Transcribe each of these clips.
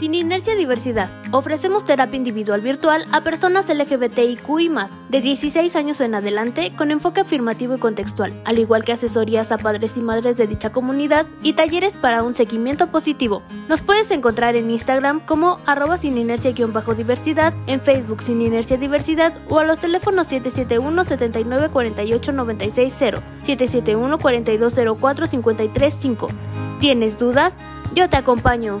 Sin Inercia Diversidad, ofrecemos terapia individual virtual a personas LGBTIQ y más, de 16 años en adelante, con enfoque afirmativo y contextual, al igual que asesorías a padres y madres de dicha comunidad y talleres para un seguimiento positivo. Nos puedes encontrar en Instagram como arroba sin inercia-diversidad, en Facebook sin inercia diversidad o a los teléfonos 771 79 48 96 0, 771 4204 53 5. ¿Tienes dudas? Yo te acompaño.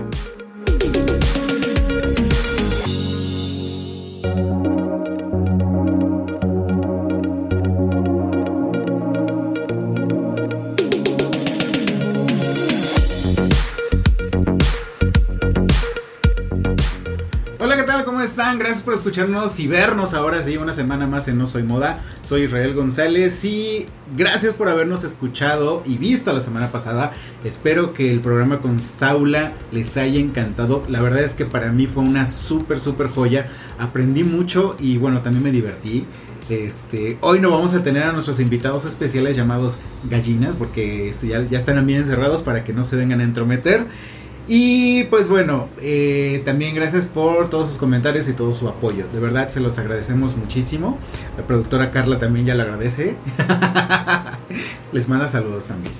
Escucharnos y vernos ahora sí, una semana más en No Soy Moda. Soy Israel González y gracias por habernos escuchado y visto la semana pasada. Espero que el programa con Saula les haya encantado. La verdad es que para mí fue una súper, súper joya. Aprendí mucho y bueno, también me divertí. Este, hoy no vamos a tener a nuestros invitados especiales llamados gallinas porque este, ya, ya están bien encerrados para que no se vengan a entrometer. Y pues bueno, eh, también gracias por todos sus comentarios y todo su apoyo. De verdad se los agradecemos muchísimo. La productora Carla también ya lo agradece. Les manda saludos también.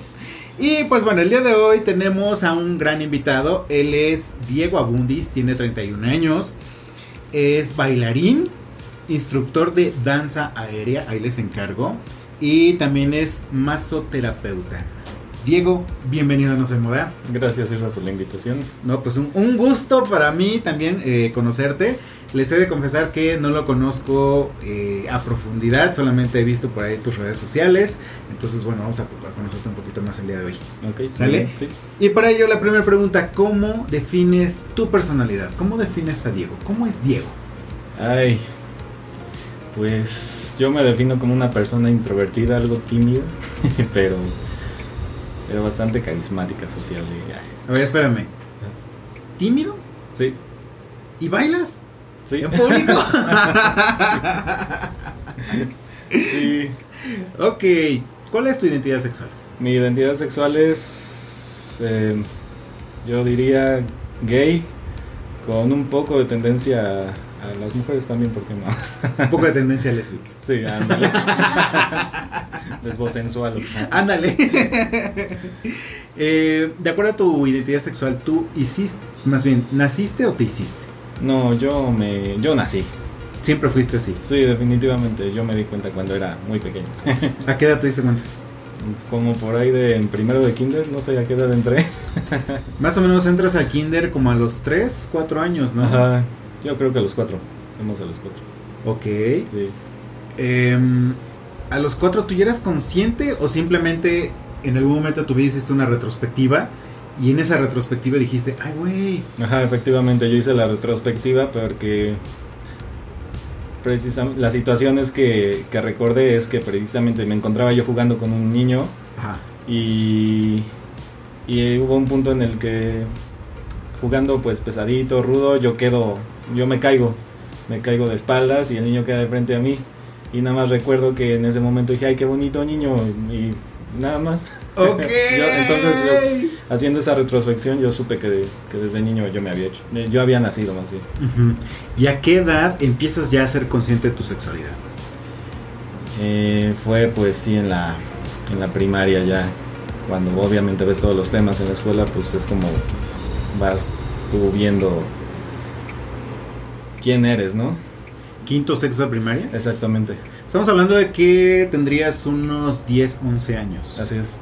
Y pues bueno, el día de hoy tenemos a un gran invitado. Él es Diego Abundis, tiene 31 años. Es bailarín, instructor de danza aérea, ahí les encargo. Y también es masoterapeuta. Diego, bienvenido a No Se Moda. Gracias, Elsa, por la invitación. No, pues un, gusto para mí también eh, conocerte. Les he de confesar que no lo conozco eh, a profundidad, solamente he visto por ahí tus redes sociales. Entonces, bueno, vamos a, conocerte un poquito más el día de hoy. Ok, ¿sale? Sí. Y para ello, la primera pregunta: ¿cómo defines tu personalidad? ¿Cómo defines a Diego? ¿Cómo es Diego? Ay, pues yo me defino como una persona introvertida, algo tímida, pero era bastante carismática, social. A ver, espérame. ¿Tímido? Sí. ¿Y bailas? Sí. ¿En público? sí. Ok. ¿Cuál es tu identidad sexual? Mi identidad sexual es, eh, yo diría, gay, con un poco de tendencia a las mujeres también, ¿por qué no? Un poco de tendencia lésbica. Sí, ándale. Lesbosensual. Ándale. eh, de acuerdo a tu identidad sexual, ¿tú hiciste, más bien, naciste o te hiciste? No, yo me, yo nací. Siempre fuiste así. Sí, definitivamente. Yo me di cuenta cuando era muy pequeño. ¿A qué edad te diste cuenta? Como por ahí de en primero de kinder, no sé a qué edad entré. Más o menos entras al kinder como a los 3, 4 años, ¿no? Ajá. Yo creo que a los 4. Fuimos a los 4. Ok. Sí. Eh, ¿A los cuatro tú ya eras consciente o simplemente en algún momento tuviste una retrospectiva y en esa retrospectiva dijiste, ay, güey? Ajá, efectivamente, yo hice la retrospectiva porque precisamente la situación es que, que recordé es que precisamente me encontraba yo jugando con un niño Ajá. y, y hubo un punto en el que jugando pues pesadito, rudo, yo quedo, yo me caigo, me caigo de espaldas y el niño queda de frente a mí. Y nada más recuerdo que en ese momento dije, ay, qué bonito niño. Y nada más. Ok. entonces, yo, haciendo esa retrospección, yo supe que, que, desde niño yo me había hecho. Eh, yo había nacido más bien. ¿Y a qué edad empiezas ya a ser consciente de tu sexualidad? Eh, fue pues sí en la, en la primaria ya. Cuando obviamente ves todos los temas en la escuela, pues es como vas tú viendo quién eres, ¿no? quinto, sexto de primaria. Exactamente. Estamos hablando de que tendrías unos 10, 11 años. Así es.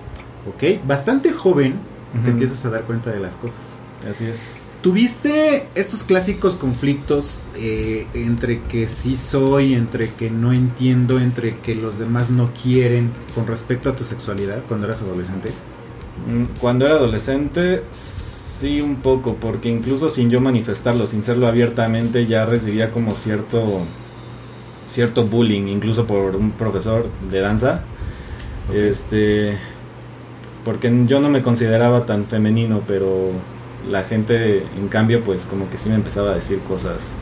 Ok, bastante joven te Ujú. empiezas a dar cuenta de las cosas. Así es. ¿Tuviste estos clásicos conflictos eh, entre que sí soy, entre que no entiendo, entre que los demás no quieren con respecto a tu sexualidad cuando eras adolescente? Mm, Cuando era adolescente, sí un poco, porque incluso sin yo manifestarlo, sin serlo abiertamente, ya recibía como cierto cierto bullying, incluso por un profesor de danza. Este porque yo no me consideraba tan femenino, pero la gente en cambio pues como que sí me empezaba a decir cosas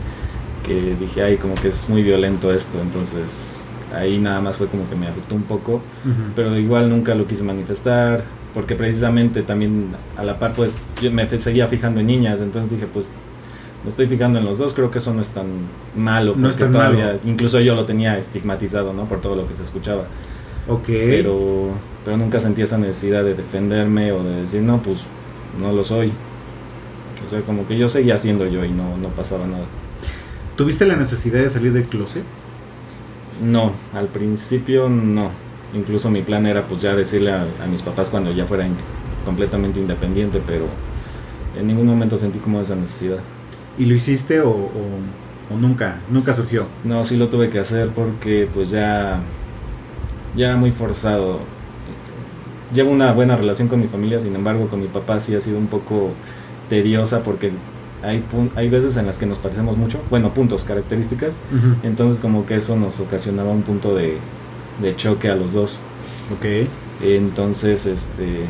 que dije, ay, como que es muy violento esto, entonces ahí nada más fue como que me afectó un poco. Pero igual nunca lo quise manifestar porque precisamente también a la par pues yo me seguía fijando en niñas entonces dije pues me estoy fijando en los dos creo que eso no es tan malo No es tan todavía malo. incluso yo lo tenía estigmatizado no por todo lo que se escuchaba Ok. pero pero nunca sentí esa necesidad de defenderme o de decir no pues no lo soy o sea como que yo seguía siendo yo y no no pasaba nada ¿Tuviste la necesidad de salir del closet? No, al principio no. Incluso mi plan era pues ya decirle a, a mis papás cuando ya fuera in- completamente independiente, pero en ningún momento sentí como esa necesidad. ¿Y lo hiciste o, o- o nunca? Nunca surgió. No, sí lo tuve que hacer porque pues ya, ya era muy forzado. Llevo una buena relación con mi familia, sin embargo con mi papá sí ha sido un poco tediosa porque hay, hay veces en las que nos parecemos mucho, bueno, puntos, características, entonces como que eso nos ocasionaba un punto de, de choque a los dos. Ok. Entonces, este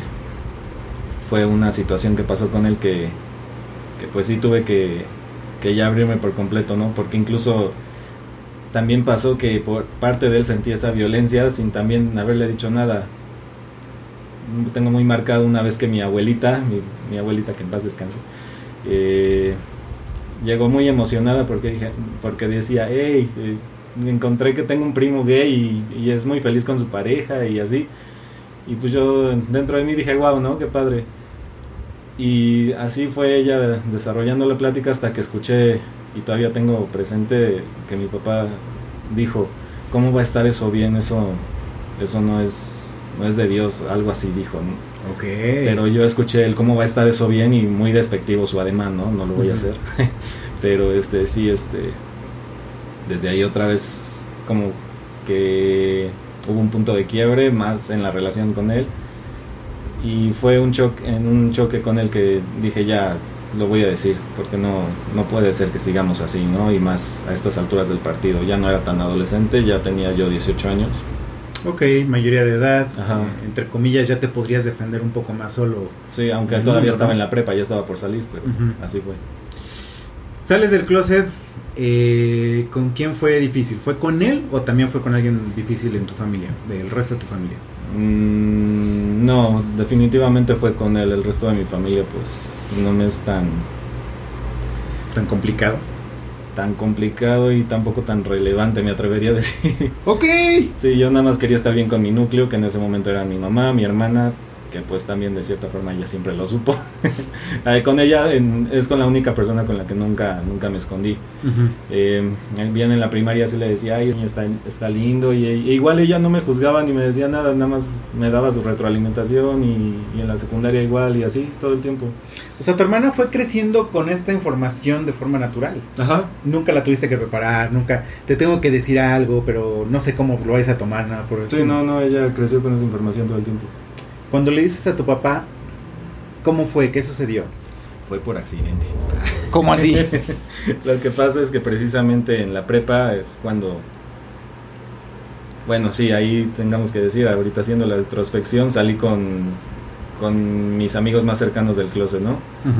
fue una situación que pasó con él que, que pues sí tuve que, que ya abrirme por completo, ¿no? Porque incluso también pasó que por parte de él sentí esa violencia sin también haberle dicho nada. Tengo muy marcado una vez que mi abuelita, mi, mi abuelita que en paz descanse, eh, llegó muy emocionada porque, dije, porque decía, hey, eh, encontré que tengo un primo gay y, y es muy feliz con su pareja y así. Y pues yo dentro de mí dije, wow, ¿no? Qué padre. Y así fue ella desarrollando la plática hasta que escuché, y todavía tengo presente, que mi papá dijo, ¿cómo va a estar eso bien? Eso, eso no es, no es de Dios, algo así dijo. ¿no? Ok. Pero yo escuché el cómo va a estar eso bien y muy despectivo su ademán, ¿no? No lo voy a hacer. Pero este sí, este desde ahí otra vez como que hubo un punto de quiebre más en la relación con él y fue un choque en un choque con él que dije ya lo voy a decir porque no no puede ser que sigamos así, ¿no? Y más a estas alturas del partido, ya no era tan adolescente, ya tenía yo 18 años. Ok, mayoría de edad. Ajá. eh, entre comillas, ya te podrías defender un poco más solo. Sí, aunque todavía mundo, estaba ¿no? en la prepa, ya estaba por salir, pero así fue. Sales del closet. Eh, ¿Con quién fue difícil? ¿Fue con él o también fue con alguien difícil en tu familia? Del resto de tu familia. Mm, no, definitivamente fue con él. El resto de mi familia, pues, no me es tan, Tan complicado. tan complicado y tampoco tan relevante, me atrevería a decir. Ok. sí, yo nada más quería estar bien con mi núcleo, que en ese momento era mi mamá, mi hermana, que pues también de cierta forma ella siempre lo supo. Eh, con ella en- es con la única persona con la que nunca, nunca me escondí. Ujú. Eh, bien en la primaria sí le decía, ay, está, está lindo, y, e igual ella no me juzgaba ni me decía nada, nada más me daba su retroalimentación, y, y en la secundaria igual, y así, todo el tiempo. O sea, tu hermana fue creciendo con esta información de forma natural. Ajá. Nunca la tuviste que preparar, nunca te tengo que decir algo, pero no sé cómo lo vais a tomar, nada por Sí, no, no, ella creció con esa información todo el tiempo. Cuando le dices a tu papá, ¿cómo fue? ¿Qué sucedió? Fue por accidente. ¿Cómo así? Lo que pasa es que precisamente en la prepa es cuando... Bueno, sí, ahí tengamos que decir, ahorita haciendo la retrospección salí con, con mis amigos más cercanos del closet, ¿no?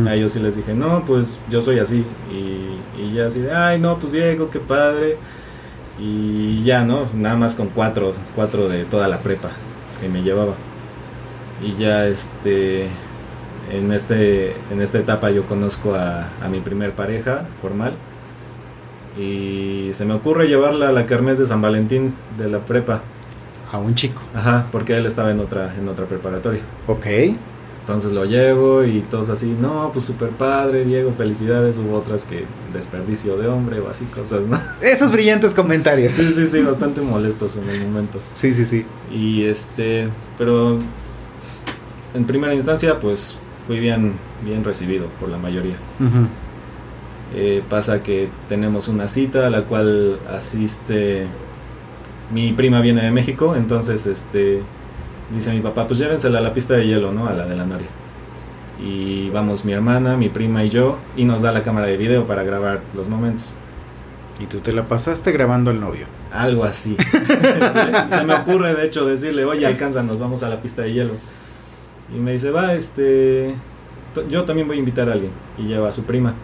A ellos sí les dije, no, pues yo soy así. Y, y ya así de, ay, no, pues Diego, qué padre. Y ya, ¿no? Nada más con cuatro, cuatro de toda la prepa que me llevaba. Y ya, este, en, este, en esta etapa yo conozco a, a mi primer pareja formal. Y se me ocurre llevarla a la kermés de San Valentín de la prepa. A un chico. Ajá, porque él estaba en otra, en otra preparatoria. Ok. Entonces lo llevo y todos así, no, pues super padre, Diego, felicidades. Hubo otras que desperdicio de hombre o así cosas, ¿no? Esos brillantes comentarios. Sí, sí, sí, bastante molestos en el momento. Sí, sí, sí. Y este, pero en primera instancia, pues fui bien, bien recibido por la mayoría. Eh, pasa que tenemos una cita a la cual asiste mi prima viene de México, entonces este dice mi papá, pues llévensela a la pista de hielo, ¿no? A la de la Noria. Y vamos mi hermana, mi prima y yo, y nos da la cámara de video para grabar los momentos. Y tú te la pasaste grabando al novio. Algo así. Se me ocurre, de hecho, decirle, oye, alcanza, nos vamos a la pista de hielo. Y me dice, va, este, yo también voy a invitar a alguien. Y lleva a su prima.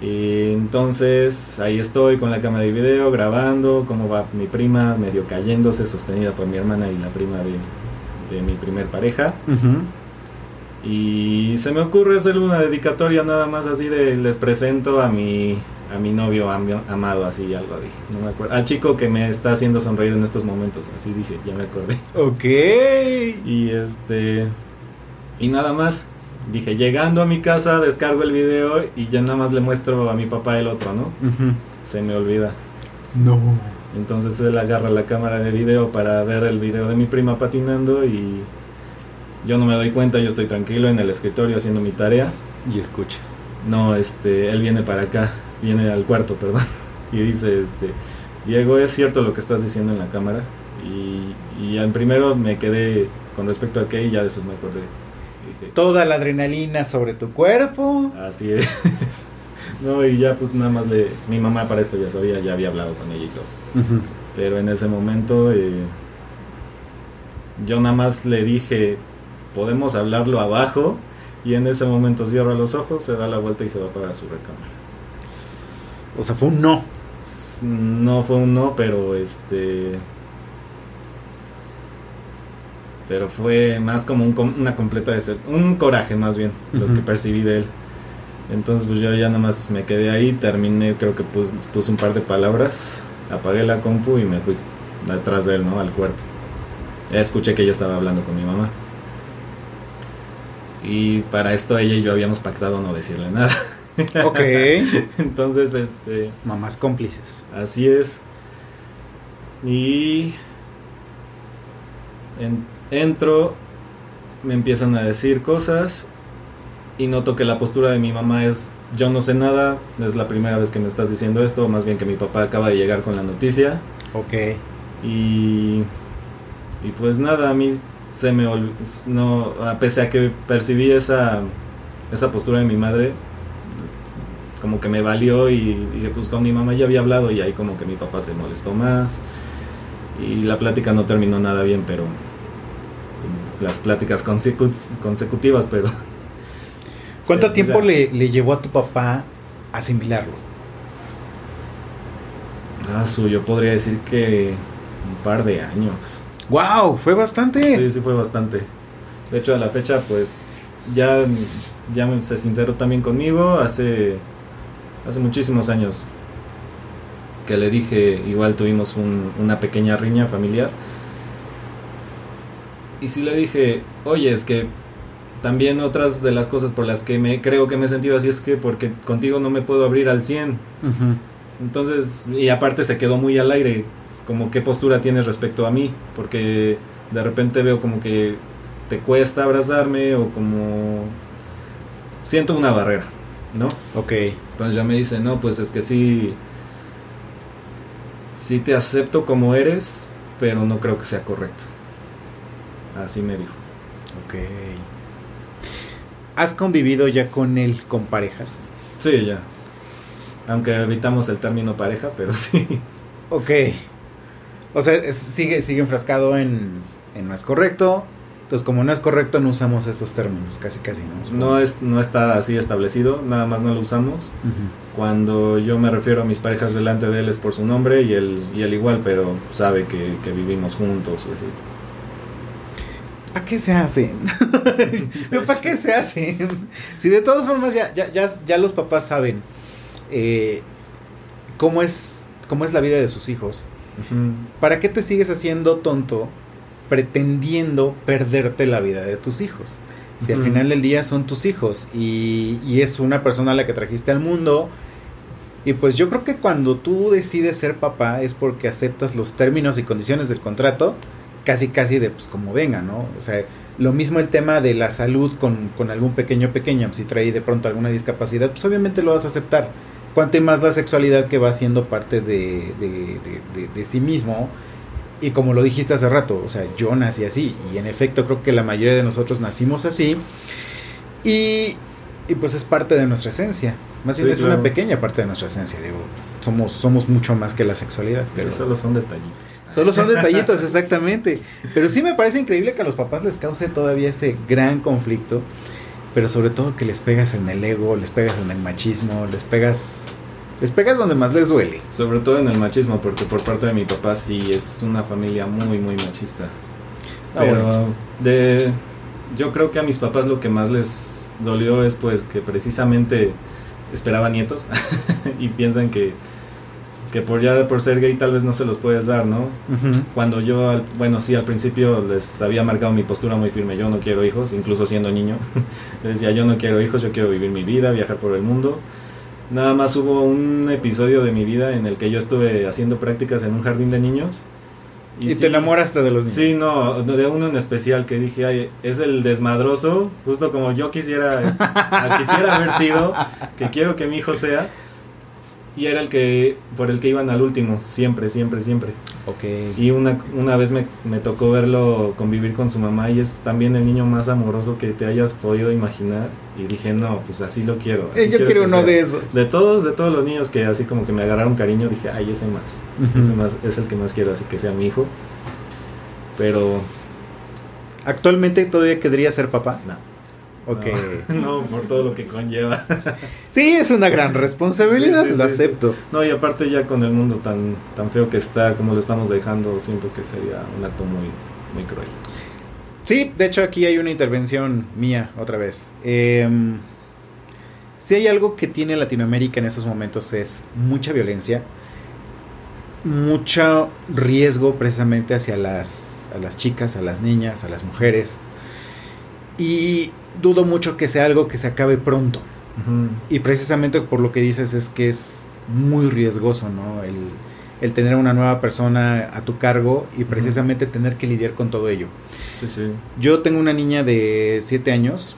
Y entonces ahí estoy con la cámara de video grabando cómo va mi prima medio cayéndose, sostenida por mi hermana y la prima de, de mi primer pareja. Y se me ocurre hacerle una dedicatoria nada más así de les presento a mi a mi novio am- amado, así algo dije, no me acuerdo. Al chico que me está haciendo sonreír en estos momentos, así dije, ya me acordé. Ok. Y este y nada más dije, llegando a mi casa descargo el video y ya nada más le muestro a mi papá el otro, ¿no? Se me olvida. No. Entonces él agarra la cámara de video para ver el video de mi prima patinando y yo no me doy cuenta, yo estoy tranquilo en el escritorio haciendo mi tarea. Y escuchas. No, este, él viene para acá, viene al cuarto, perdón, y dice, este, Diego, es cierto lo que estás diciendo en la cámara. Y, y al primero me quedé con respecto a qué y ya después me acordé. Dije, Toda la adrenalina sobre tu cuerpo. así es. No, y ya pues nada más le, mi mamá para esto ya sabía, ya había hablado con ella y todo. Pero en ese momento eh, yo nada más le dije, podemos hablarlo abajo. Y en ese momento cierra los ojos, se da la vuelta y se va para su recámara. O sea, fue un no. No fue un no, pero este... Pero fue más como un una completa de un coraje más bien, lo que percibí de él. Entonces pues yo ya nada más me quedé ahí, terminé, creo que pus- puse un par de palabras, apagué la compu y me fui detrás de él, ¿no? Al cuarto. Ya escuché que ella estaba hablando con mi mamá. Y para esto ella y yo habíamos pactado no decirle nada. Ok. Entonces, este... Mamás cómplices. Así es. Y en- entro, me empiezan a decir cosas y noto que la postura de mi mamá es yo no sé nada, es la primera vez que me estás diciendo esto, más bien que mi papá acaba de llegar con la noticia Ok. y y pues nada, a mí se me ol- no a pese a que percibí esa esa postura de mi madre como que me valió y dije pues con mi mamá ya había hablado y ahí como que mi papá se molestó más y la plática no terminó nada bien pero las pláticas consecu- consecutivas pero ¿Cuánto pues tiempo le, le llevó a tu papá asimilarlo? ah su yo podría decir que un par de años ¡Wow! Fue bastante. Sí, sí fue bastante. De hecho, a la fecha, pues, ya, ya me se sinceró también conmigo hace, hace muchísimos años. Que le dije, igual tuvimos un- una pequeña riña familiar. Y sí le dije, oye, es que también otras de las cosas por las que me creo que me he sentido así es que porque contigo no me puedo abrir al 100. Ujú. Entonces, y aparte se quedó muy al aire, como qué postura tienes respecto a mí, porque de repente veo como que te cuesta abrazarme o como siento una barrera, ¿no? Ok. Entonces ya me dice, no, pues es que sí, sí te acepto como eres, pero no creo que sea correcto. Así me dijo. Ok. ¿Has convivido ya con él con parejas? Sí, ya. Aunque evitamos el término pareja, pero sí. Ok. O sea, es- sigue, sigue enfrascado en, en no es correcto. Entonces, como no es correcto, no usamos estos términos. Casi, casi, ¿no? No, es, no está así establecido, nada más no lo usamos. Cuando yo me refiero a mis parejas delante de él es por su nombre y él, y él igual, pero sabe que, que vivimos juntos. y así. ¿Para qué se hacen? ¿Para qué se hacen? Si de todas formas ya, ya, ya, ya los papás saben eh, cómo, es, cómo es la vida de sus hijos, ¿para qué te sigues haciendo tonto pretendiendo perderte la vida de tus hijos? Si al final del día son tus hijos y, y es una persona a la que trajiste al mundo. Y pues yo creo que cuando tú decides ser papá es porque aceptas los términos y condiciones del contrato, casi casi de pues como venga, ¿no? O sea, Lo mismo el tema de la salud con, con algún pequeño pequeño, si trae de pronto alguna discapacidad, pues obviamente lo vas a aceptar. Cuanto más la sexualidad que va siendo parte de, de, de, de, sí mismo. Y como lo dijiste hace rato, o sea, yo nací así. Y en efecto creo que la mayoría de nosotros nacimos así. Y, y pues es parte de nuestra esencia. Más bien es una pequeña parte de nuestra esencia, digo. Somos, somos mucho más que la sexualidad. Pero solo son detallitos. Solo son detallitos, exactamente. Pero sí me parece increíble que a los papás les cause todavía ese gran conflicto. Pero sobre todo que les pegas en el ego, les pegas en el machismo, les pegas les pegas donde más les duele. Sobre todo en el machismo, porque por parte de mi papá sí es una familia muy, muy machista. Ah, Pero de, yo creo que a mis papás lo que más les dolió es pues que precisamente esperaba nietos y piensan que que por ya por ser gay tal vez no se los puedes dar, ¿no? Cuando yo, bueno, sí, al principio les había marcado mi postura muy firme, yo no quiero hijos, incluso siendo niño, les decía, yo no quiero hijos, yo quiero vivir mi vida, viajar por el mundo. Nada más hubo un episodio de mi vida en el que yo estuve haciendo prácticas en un jardín de niños. Y, te enamoraste de los niños. Sí, no, de uno en especial que dije, ay, es el desmadroso, justo como yo quisiera, quisiera haber sido, que quiero que mi hijo sea. Y era el que, por el que iban al último, siempre, siempre, siempre. Ok. Y una, una vez me, me, tocó verlo convivir con su mamá y es también el niño más amoroso que te hayas podido imaginar. Y dije, no, pues así lo quiero. Eh, yo quiero, uno de esos. De todos, de todos los niños que así como que me agarraron cariño, dije, ay, ese más. Ese más es el que más quiero, así que sea mi hijo. Pero... ¿Actualmente todavía querría ser papá? No. Ok. No, por todo lo que conlleva. sí, es una gran responsabilidad, lo acepto. No, y aparte ya con el mundo tan, tan feo que está, como lo estamos dejando, siento que sería un acto muy, muy cruel. Sí, de hecho aquí hay una intervención mía otra vez. Em, si hay algo que tiene Latinoamérica en estos momentos es mucha violencia, mucho riesgo precisamente hacia las, a las chicas, a las niñas, a las mujeres. Y dudo mucho que sea algo que se acabe pronto. Y precisamente por lo que dices es que es muy riesgoso, ¿no? El, el tener una nueva persona a tu cargo y precisamente tener que lidiar con todo ello. Sí, sí. Yo tengo una niña de 7 años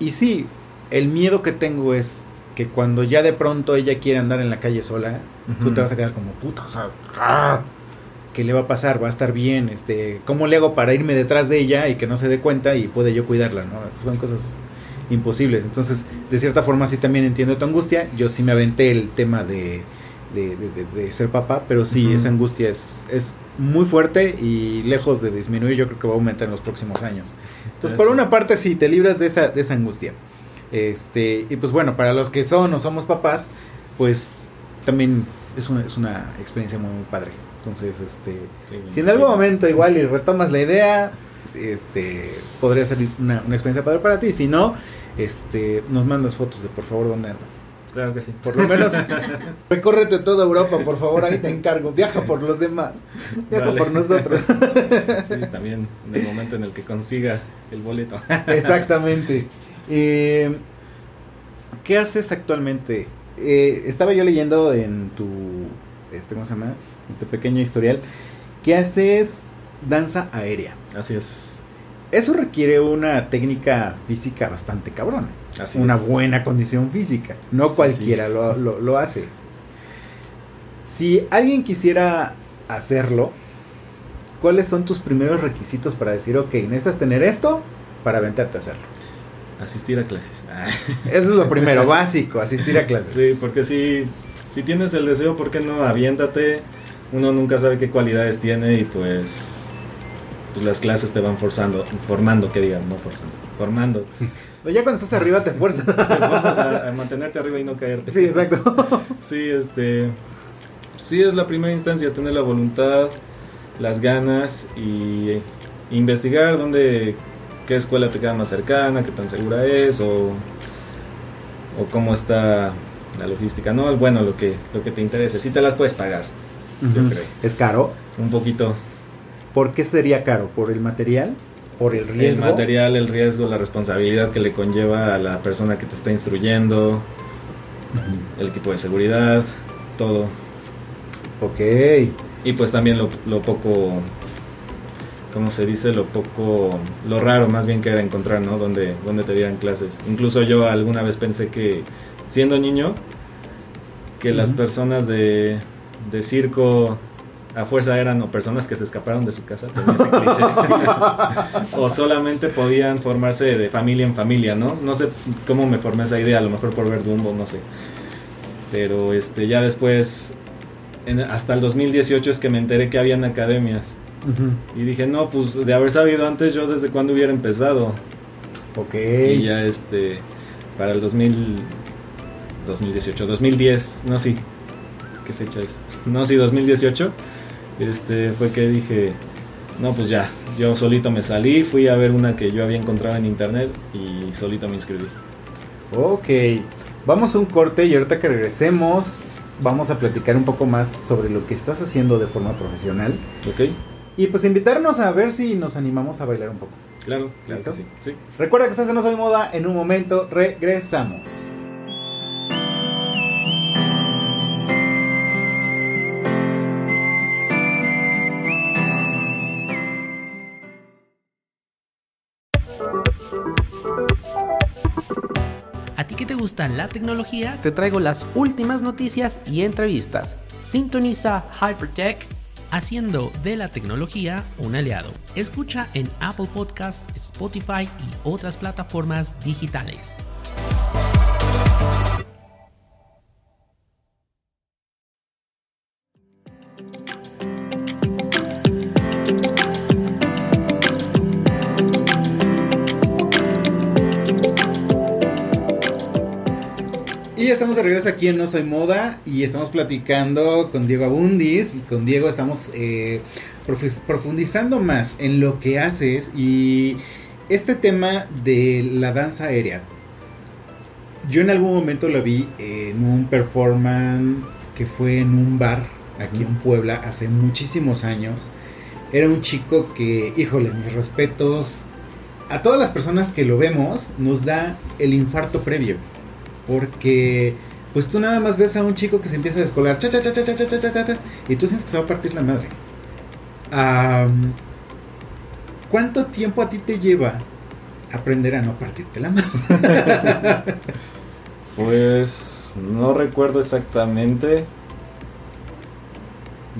y sí, el miedo que tengo es que cuando ya de pronto ella quiere andar en la calle sola, tú te vas a quedar como puta, o sea, ¡ah! ¿Qué le va a pasar? ¿Va a estar bien? Este, ¿Cómo le hago para irme detrás de ella y que no se dé cuenta y puede yo cuidarla? ¿no? Son cosas imposibles. Entonces, de cierta forma sí también entiendo tu angustia. Yo sí me aventé el tema de, de, ser papá, pero sí, esa angustia es, es muy fuerte y lejos de disminuir, yo creo que va a aumentar en los próximos años. Entonces, por una parte, sí, te libras de esa, de esa angustia. Este, y pues bueno, para los que son o somos papás, pues también es una, es una experiencia muy, muy padre. Entonces, este, si en algún momento igual y retomas la idea, este, podría ser una, una experiencia padre para ti. Si no, este, nos mandas fotos de por favor dónde andas. Claro que sí. Por lo menos recórrete toda Europa, por favor, ahí te encargo. Viaja por los demás. Viaja por nosotros. Sí, también en el momento en el que consiga el boleto. Exactamente. Eh, ¿Qué haces actualmente? Eh, estaba yo leyendo en tu, este, ¿cómo se llama? tu pequeño historial, que haces danza aérea. Así es. Eso requiere una técnica física bastante cabrona. Así una buena condición física. No cualquiera lo, lo, hace. Si alguien quisiera hacerlo, ¿cuáles son tus primeros requisitos para decir, ok, necesitas tener esto para aventarte a hacerlo? Asistir a clases. Eso es lo primero, básico, asistir a clases. Sí, porque si, si tienes el deseo, ¿por qué no aviéntate? uno nunca sabe qué cualidades tiene y pues pues las clases te van forzando, formando, que digan, no forzando, formando. Pero ya cuando estás arriba te fuerzas. Te fuerzas a, mantenerte arriba y no caerte. Sí, exacto. Sí, este, sí es la primera instancia, tener la voluntad, las ganas y investigar dónde, qué escuela te queda más cercana, qué tan segura es o, o cómo está la logística, ¿no? Bueno, lo que, lo que te interese, si te las puedes pagar. ¿Es caro? Un poquito. ¿Por qué sería caro? ¿Por el material? ¿Por el riesgo? El material, el riesgo, la responsabilidad que le conlleva a la persona que te está instruyendo, el equipo de seguridad, todo. Ok. Y pues también lo, poco como se dice, lo poco, lo raro más bien que era encontrar, ¿no? Donde, donde te dieran clases. Incluso yo alguna vez pensé que, siendo niño, que las personas de, de circo a fuerza eran o personas que se escaparon de su casa, tenía ese cliché. o solamente podían formarse de familia en familia, ¿no? No sé cómo me formé esa idea, a lo mejor por ver Dumbo, no sé. Pero este ya después, en- hasta el 2018 es que me enteré que habían academias. Y dije, no, pues de haber sabido antes, yo desde cuándo hubiera empezado. Ok. Y ya este, para el 2000, 2018, 2010, no, sí. ¿Qué fecha es? No, sí, 2018. Este, fue que dije, no, pues ya, yo solito me salí, fui a ver una que yo había encontrado en internet y solito me inscribí. Ok, vamos a un corte y ahorita que regresemos vamos a platicar un poco más sobre lo que estás haciendo de forma profesional ¿Ok? y pues invitarnos a ver si nos animamos a bailar un poco. Claro, claro ¿Listo? que sí. sí. Recuerda que estás en No Soy Moda, en un momento regresamos. La tecnología? Te traigo las últimas noticias y entrevistas. Sintoniza Hypertech haciendo de la tecnología un aliado. Escucha en Apple Podcast, Spotify y otras plataformas digitales. Estamos de regreso aquí en No Soy Moda y estamos platicando con Diego Abundis y con Diego estamos eh, profu- profundizando más en lo que haces y este tema de la danza aérea. Yo en algún momento lo vi en un performance que fue en un bar aquí en Puebla hace muchísimos años. Era un chico que, híjoles, mis respetos. A todas las personas que lo vemos nos da el infarto previo. Porque pues tú nada más ves a un chico que se empieza a descolar, cha, cha, cha, cha, cha, cha, y tú sientes que se va a partir la madre. ¿Cuánto tiempo a ti te lleva aprender a no partirte la madre? pues no recuerdo exactamente.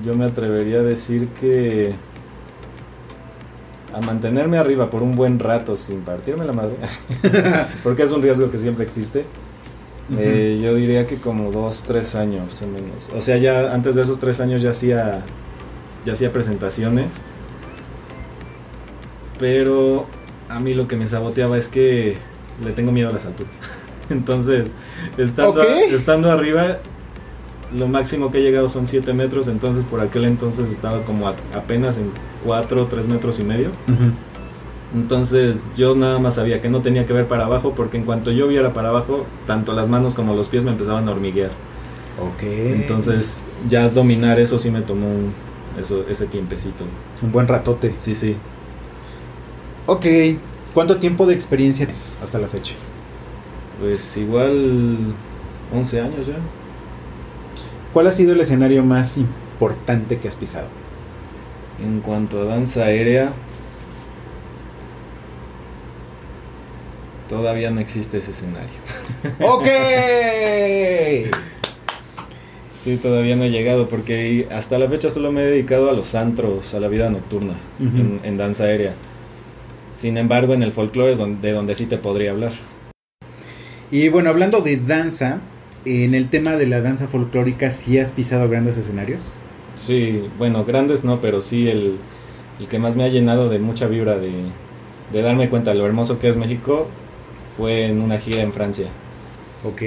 Yo me atrevería a decir que a mantenerme arriba por un buen rato sin partirme la madre, porque es un riesgo que siempre existe eh, yo diría que como dos, tres años o menos. O sea, ya antes de esos tres años ya hacía, ya hacía presentaciones. Pero a mí lo que me saboteaba es que le tengo miedo a las alturas. Entonces, estando, estando arriba, lo máximo que he llegado son 7 metros. Entonces, por aquel entonces estaba como a- apenas en 4 o 3 metros y medio. Entonces, yo nada más sabía que no tenía que ver para abajo, porque en cuanto yo viera para abajo, tanto las manos como los pies me empezaban a hormiguear. Ok. Entonces, ya dominar eso sí me tomó un- eso, ese tiempecito. Un buen ratote. Sí, sí. Ok. ¿Cuánto tiempo de experiencia tienes hasta la fecha? Pues igual 11 años ya. ¿Cuál ha sido el escenario más importante que has pisado? En cuanto a danza aérea, todavía no existe ese escenario. Ok. Sí, todavía no he llegado porque hasta la fecha solo me he dedicado a los antros, a la vida nocturna, en, en danza aérea. Sin embargo, en el folclore es donde, de donde sí te podría hablar. Y bueno, hablando de danza, en el tema de la danza folclórica, ¿sí has pisado grandes escenarios? Sí, bueno, grandes no, pero sí el, el que más me ha llenado de mucha vibra, de, de darme cuenta de lo hermoso que es México, fue en una gira en Francia. Ok.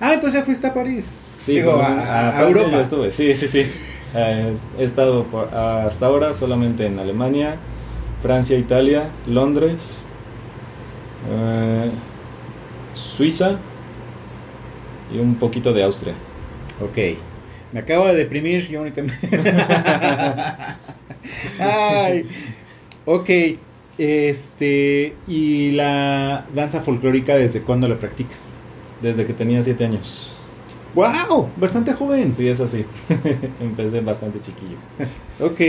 Ah, entonces ya fuiste a París. Sí, Digo, a- a Francia Europa. estuve, sí, sí, sí. Eh, he estado por- hasta ahora solamente en Alemania, Francia, Italia, Londres, eh, Suiza y un poquito de Austria. Ok. Me acabo de deprimir yo únicamente. Ay. Ok. Este. ¿Y la danza folclórica desde cuándo la practicas? Desde que tenía 7 años. ¡Wow! Bastante joven. Sí, es así. Empecé bastante chiquillo. Ok.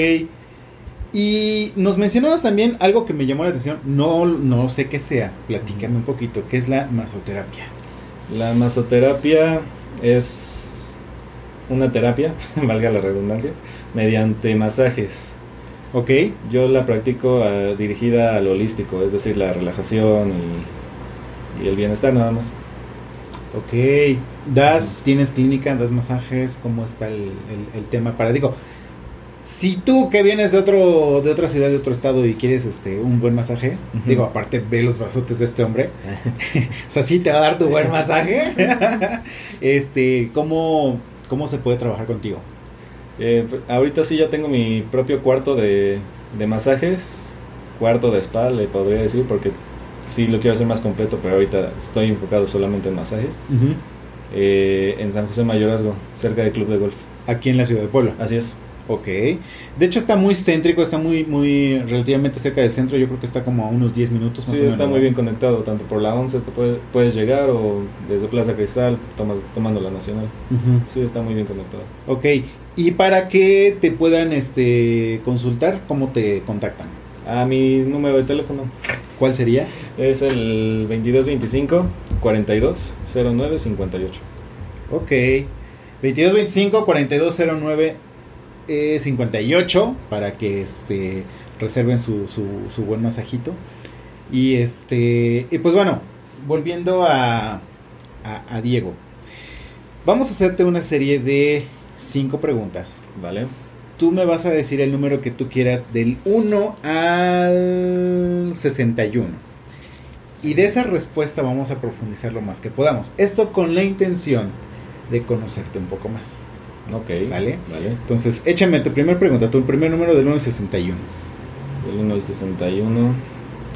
Y nos mencionabas también algo que me llamó la atención, no, no sé qué sea, platícame un poquito, ¿qué es la masoterapia? La masoterapia es una terapia, valga la redundancia, mediante masajes. Ok. Yo la practico ah, dirigida al holístico, es decir, la relajación y, y el bienestar nada más. Ok. ¿Das, tienes clínica, das masajes? ¿Cómo está el, el- el tema? Para, digo, si tú que vienes de otro de otra ciudad, de otro estado y quieres este un buen masaje, digo, aparte ve los brazotes de este hombre, o sea, sí te va a dar tu buen masaje. este, ¿cómo, ¿cómo se puede trabajar contigo? Eh, ahorita sí ya tengo mi propio cuarto de, de masajes, cuarto de spa, le podría decir, porque sí lo quiero hacer más completo, pero ahorita estoy enfocado solamente en masajes. Eh, en San José Mayorazgo, cerca del Club de Golf. Aquí en la ciudad de Puebla. Así es. Ok. De hecho está muy céntrico, está muy, muy relativamente cerca del centro. Yo creo que está como a unos 10 minutos más Sí, o menos. está muy bien conectado, tanto por la 11 te puede- puedes llegar o desde Plaza Cristal tomas, tomando la Nacional. Sí, está muy bien conectado. Ok. Y para que te puedan este consultar, ¿cómo te contactan? A mi número de teléfono ¿Cuál sería? es el 2225 42 09 58. Ok. 2225 4209 eh, 58 para que este reserven su, su, su buen masajito. Y este y pues bueno, volviendo a, a, a Diego. Vamos a hacerte una serie de cinco preguntas. ¿Vale? Tú me vas a decir el número que tú quieras del 1 al 61. Y de esa respuesta vamos a profundizar lo más que podamos. Esto con la intención de conocerte un poco más. Ok. ¿Sale? Vale. Entonces, échame tu primera pregunta, tu primer número del 1 al 61. Del 1 al 61,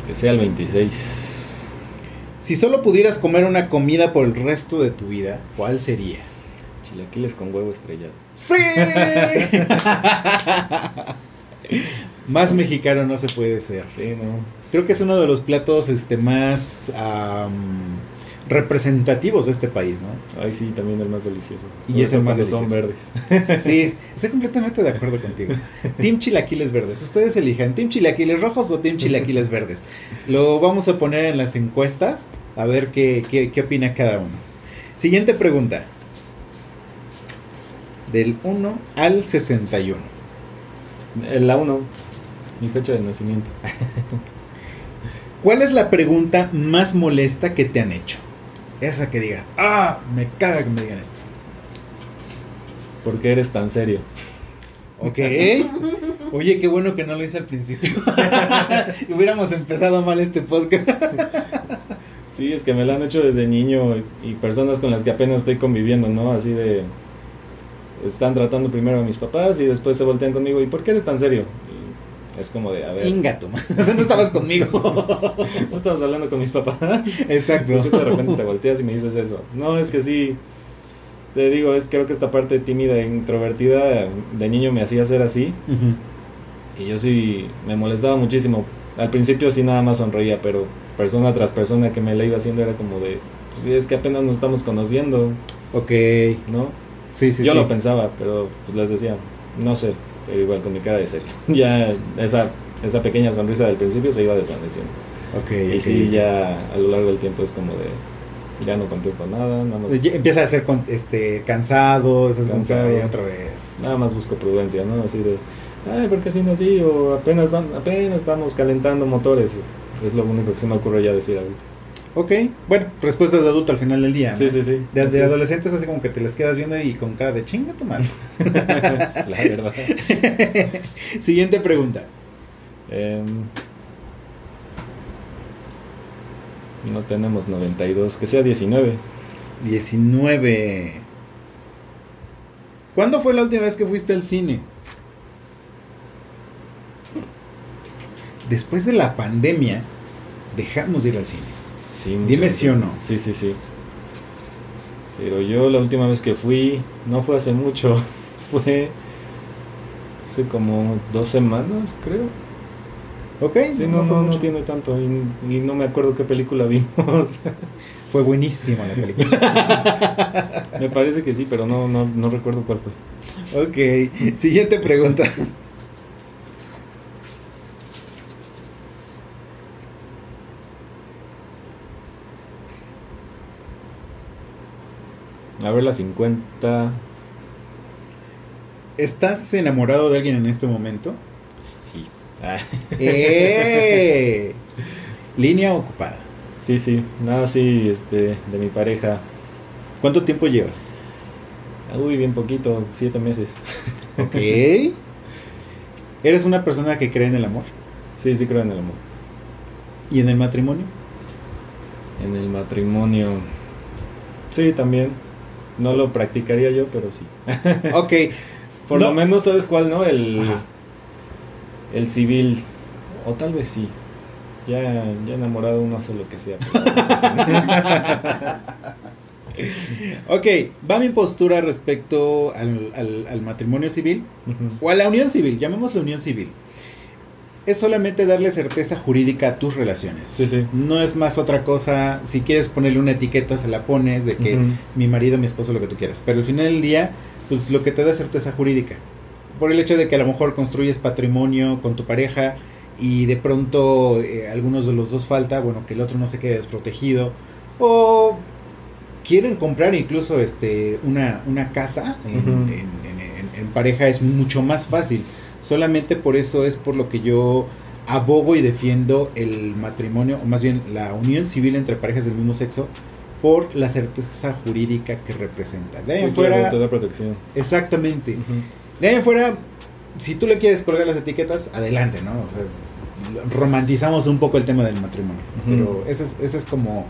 que sea el 26. Si solo pudieras comer una comida por el resto de tu vida, ¿cuál sería? Chilaquiles con huevo estrellado. ¡Sí! más mexicano no se puede ser. Sí, ¿no? Creo que es uno de los platos este, más representativos de este país, ¿no? Ay, sí, también el más delicioso. Y es el más cuando son delicioso. verdes. Sí, estoy completamente de acuerdo contigo. Team Chilaquiles Verdes. Ustedes elijan, Team Chilaquiles Rojos o Team Chilaquiles Verdes. Lo vamos a poner en las encuestas a ver qué, qué, qué opina cada uno. Siguiente pregunta. Del 1 al 61. El la 1, mi fecha de nacimiento. ¿Cuál es la pregunta más molesta que te han hecho? Esa que digas, ah, me caga que me digan esto. ¿Por qué eres tan serio? Ok. Oye, qué bueno que no lo hice al principio. Hubiéramos empezado mal este podcast. Sí, es que me lo han hecho desde niño y y personas con las que apenas estoy conviviendo, ¿no? Así de... Están tratando primero a mis papás y después se voltean conmigo. ¿Y por qué eres tan serio? Es como de, a ver, Ingato. no estabas conmigo. no estamos hablando con mis papás. Exacto. ¿Por qué de repente te volteas y me dices eso? No, es que sí. Te digo, es creo que esta parte tímida e introvertida de niño me hacía ser así. Y yo sí me molestaba muchísimo. Al principio sí nada más sonreía, pero persona tras persona que me la iba haciendo era como de, pues es que apenas nos estamos conociendo, Ok. ¿no? Sí, sí, yo sí. lo pensaba, pero pues les decía, no sé, pero igual con mi cara de serio. ya esa, esa pequeña sonrisa del principio se iba desvaneciendo. Ok, Y ok. sí, ya a lo largo del tiempo es como de, ya no contesto nada, nada más, Empieza a ser con- este, cansado, estás Cansado. "Ay, otra vez. nada más busco prudencia, ¿no? Así de, ay, ¿por qué así así? O apenas, apenas estamos calentando motores. Es lo único que se me ocurre ya decir ahorita. Ok, bueno, respuesta de adulto al final del día. ¿no? Sí, sí, sí. De, de es. adolescentes así como que te les quedas viendo y con cara de chinga tu madre. La verdad. Siguiente pregunta. Em, no tenemos 92, que sea 19. 19. ¿Cuándo fue la última vez que fuiste al cine? Después de la pandemia, dejamos de ir al cine. Sí, Dime sí o no. Sí, sí, sí. Pero yo la última vez que fui, no fue hace mucho, fue hace como dos semanas, creo. Ok, Sí, no, no, no tiene tanto. Y, y no me acuerdo qué película vimos. Fue buenísima la película. me parece que sí, pero no, no, no recuerdo cuál fue. ok, siguiente pregunta. A ver, la 50. ¿Estás enamorado de alguien en este momento? Sí. Ah. ¡Eh! Línea ocupada. Sí, sí. No, sí, este, de mi pareja. ¿Cuánto tiempo llevas? Uy, bien poquito, siete meses. Ok. ¿Eres una persona que cree en el amor? Sí, sí creo en el amor. ¿Y en el matrimonio? En el matrimonio. Sí, también. No lo practicaría yo, pero sí. Ok. Por No. lo menos, ¿sabes cuál, no? El, Ajá. el civil. O tal vez sí. Ya, ya enamorado uno hace lo que sea. Ok, va mi postura respecto al, al- al matrimonio civil o a la unión civil, llamémosla unión civil. Es solamente darle certeza jurídica a tus relaciones. Sí, sí. No es más otra cosa. Si quieres ponerle una etiqueta, se la pones de que mi marido, mi esposo, lo que tú quieras. Pero al final del día, pues lo que te da certeza jurídica. Por el hecho de que a lo mejor construyes patrimonio con tu pareja y de pronto eh, algunos de los dos falta, bueno, que el otro no se quede desprotegido. O quieren comprar incluso este una, una casa en- en- en- en pareja, es mucho más fácil. Solamente por eso es por lo que yo abogo y defiendo el matrimonio, o más bien la unión civil entre parejas del mismo sexo, por la certeza jurídica que representa. De ahí Sí, en fuera, claro, te da protección. exactamente. De ahí en fuera, si tú le quieres colgar las etiquetas, adelante, ¿no? O sea, romantizamos un poco el tema del matrimonio. Pero esa es, esa es como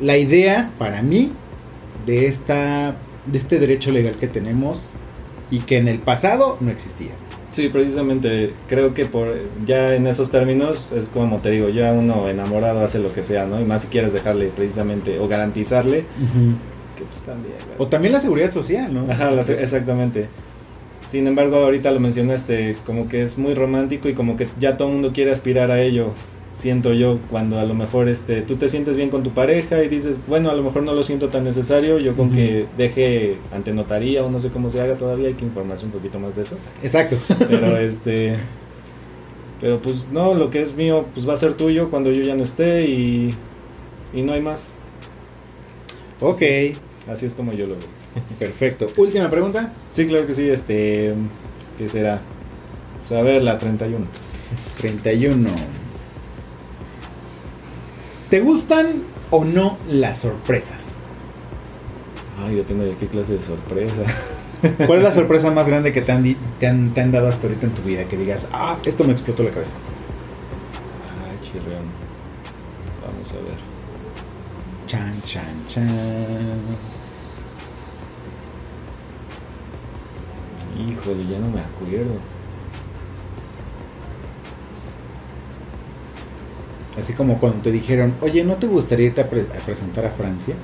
la idea para mí de esta de este derecho legal que tenemos y que en el pasado no existía. Sí, precisamente creo que por ya en esos términos es como te digo, ya uno enamorado hace lo que sea, ¿no? Y más si quieres dejarle precisamente o garantizarle que pues también. O también la seguridad social, ¿no? Ajá, la- exactamente. Sin embargo, ahorita lo mencionaste, como que es muy romántico y como que ya todo el mundo quiere aspirar a ello. Siento yo cuando a lo mejor este tú te sientes bien con tu pareja y dices, bueno, a lo mejor no lo siento tan necesario, yo con que deje ante notaría o no sé cómo se haga todavía, hay que informarse un poquito más de eso. Exacto. Pero este pero pues no, lo que es mío pues va a ser tuyo cuando yo ya no esté y y no hay más. ok, Así es como yo lo veo. perfecto. Última pregunta. Sí, claro que sí, este ¿qué será? Pues a ver, la 31. 31. ¿Te gustan o no las sorpresas? Ay, depende de qué clase de sorpresa. ¿Cuál es la sorpresa más grande que te han, te han, te han dado hasta ahorita en tu vida? Que digas, ah, esto me explotó la cabeza. Ay, chirreón. Vamos a ver. Chan, chan, chan. Híjole, ya no me acuerdo. Así como cuando te dijeron, oye, ¿no te gustaría irte a, pre- a presentar a Francia?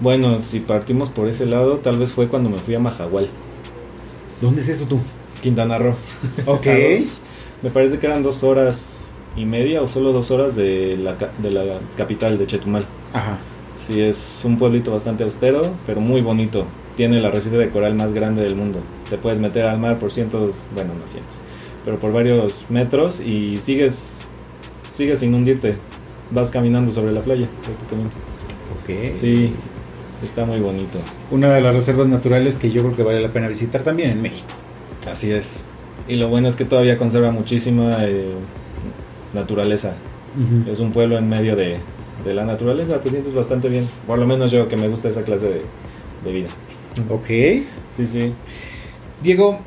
Bueno, si partimos por ese lado, tal vez fue cuando me fui a Majahual, ¿Dónde es eso tú? Quintana Roo. Ok. Dos- me parece que eran dos horas y media o solo dos horas de la, de la capital de Chetumal. Ajá. Sí, es un pueblito bastante austero, pero muy bonito. Tiene el arrecife de coral más grande del mundo. Te puedes meter al mar por cientos, bueno, no cientos, pero por varios metros y sigues, sigues sin hundirte. Vas caminando sobre la playa, prácticamente. Ok. Sí, está muy bonito. Una de las reservas naturales que yo creo que vale la pena visitar también en México. Así es. Y lo bueno es que todavía conserva muchísima eh, naturaleza. Es un pueblo en medio de, de la naturaleza, te sientes bastante bien. Por lo menos yo que me gusta esa clase de, de vida. Ok. Sí, sí. Diego,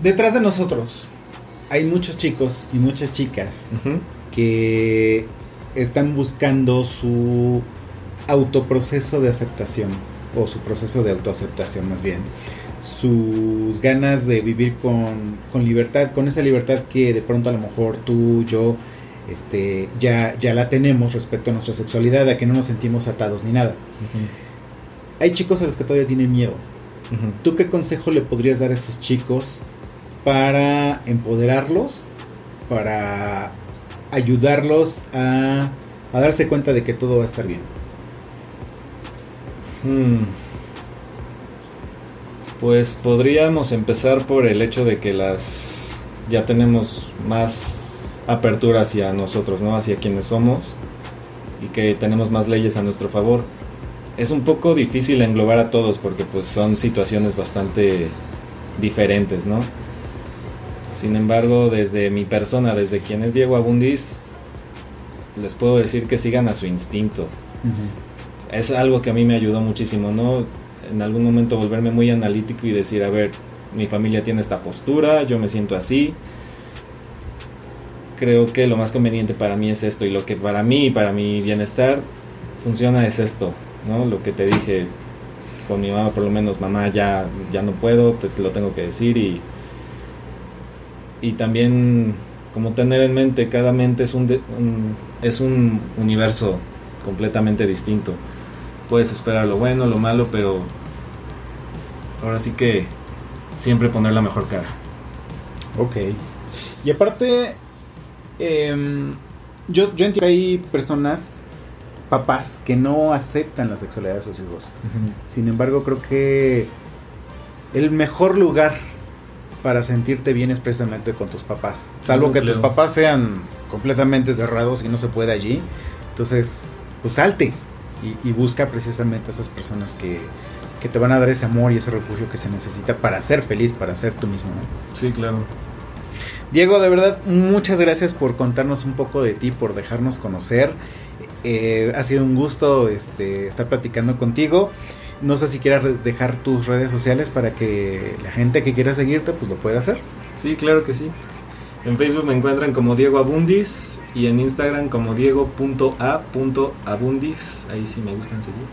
detrás de nosotros hay muchos chicos y muchas chicas que están buscando su autoproceso de aceptación o su proceso de autoaceptación más bien sus ganas de vivir con, con libertad con esa libertad que de pronto a lo mejor tú yo este ya ya la tenemos respecto a nuestra sexualidad a que no nos sentimos atados ni nada. Hay chicos a los que todavía tienen miedo. ¿Tú qué consejo le podrías dar a esos chicos para empoderarlos, para ayudarlos a, darse cuenta de que todo va a estar bien? Hmm. Pues podríamos empezar por el hecho de que las ya tenemos más apertura hacia nosotros, ¿no? Hacia quienes somos. y que tenemos más leyes a nuestro favor. Es un poco difícil englobar a todos porque pues son situaciones bastante diferentes, ¿no? Sin embargo, desde mi persona, desde quien es Diego Abundis, les puedo decir que sigan a su instinto. Es algo que a mí me ayudó muchísimo, ¿no? En algún momento volverme muy analítico y decir, a ver, mi familia tiene esta postura, yo me siento así. Creo que lo más conveniente para mí es esto y lo que para mí y para mi bienestar funciona es esto, ¿no? Lo que te dije con mi mamá, por lo menos, mamá, ya, ya no puedo, te, lo tengo que decir y, y también como tener en mente, cada mente es un, es un universo completamente distinto. Puedes esperar lo bueno, lo malo, pero ahora sí que siempre poner la mejor cara. Ok. Y aparte, em, yo, yo entiendo que hay personas, papás, que no aceptan la sexualidad de sus hijos. Sin embargo, creo que el mejor lugar para sentirte bien es precisamente con tus papás. Salvo que tus papás sean completamente cerrados y no se puede allí. Entonces, pues salte y, y busca precisamente a esas personas que, que te van a dar ese amor y ese refugio que se necesita para ser feliz, para ser tú mismo. ¿no? Sí, claro. Diego, de verdad, muchas gracias por contarnos un poco de ti, por dejarnos conocer. Eh, ha sido un gusto este, estar platicando contigo. No sé si quieras dejar tus redes sociales para que la gente que quiera seguirte pues lo pueda hacer. Sí, claro que sí. En Facebook me encuentran como Diego Abundis y en Instagram como diego.a.abundis. Ahí sí me gustan seguir.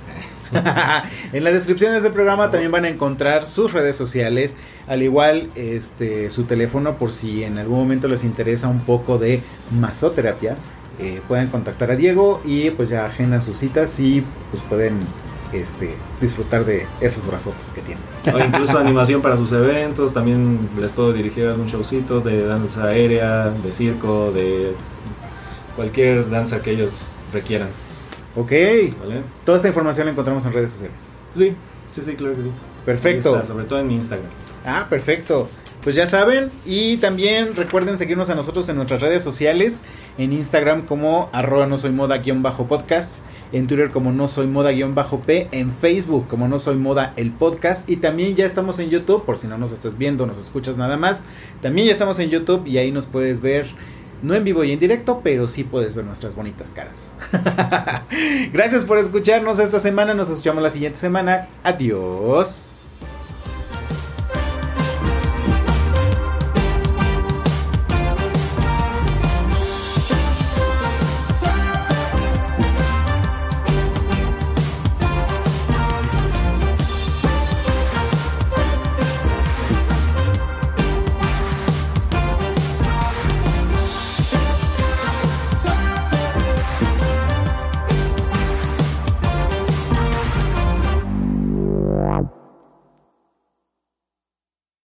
en la descripción de este programa también van a encontrar sus redes sociales, al igual este su teléfono por si en algún momento les interesa un poco de masoterapia. Eh, pueden contactar a Diego y pues ya agendan sus citas y pues pueden este, disfrutar de esos brazos que tienen. O incluso animación para sus eventos, también les puedo dirigir algún showcito de danza aérea, de circo, de cualquier danza que ellos requieran. Ok. Toda esta información la encontramos en redes sociales. Sí, sí, sí, claro que sí. Perfecto. sobre todo en mi Instagram. Ah, perfecto. Pues ya saben, y también recuerden seguirnos a nosotros en nuestras redes sociales, en Instagram como arroba no soy moda guion bajo podcast, en Twitter como no soy moda guion bajo P, en Facebook como no soy moda el podcast, y también ya estamos en YouTube, por si no nos estás viendo, nos escuchas nada más, también ya estamos en YouTube y ahí nos puedes ver no en vivo y en directo, pero sí puedes ver nuestras bonitas caras. Gracias por escucharnos esta semana. Nos escuchamos la siguiente semana. Adiós.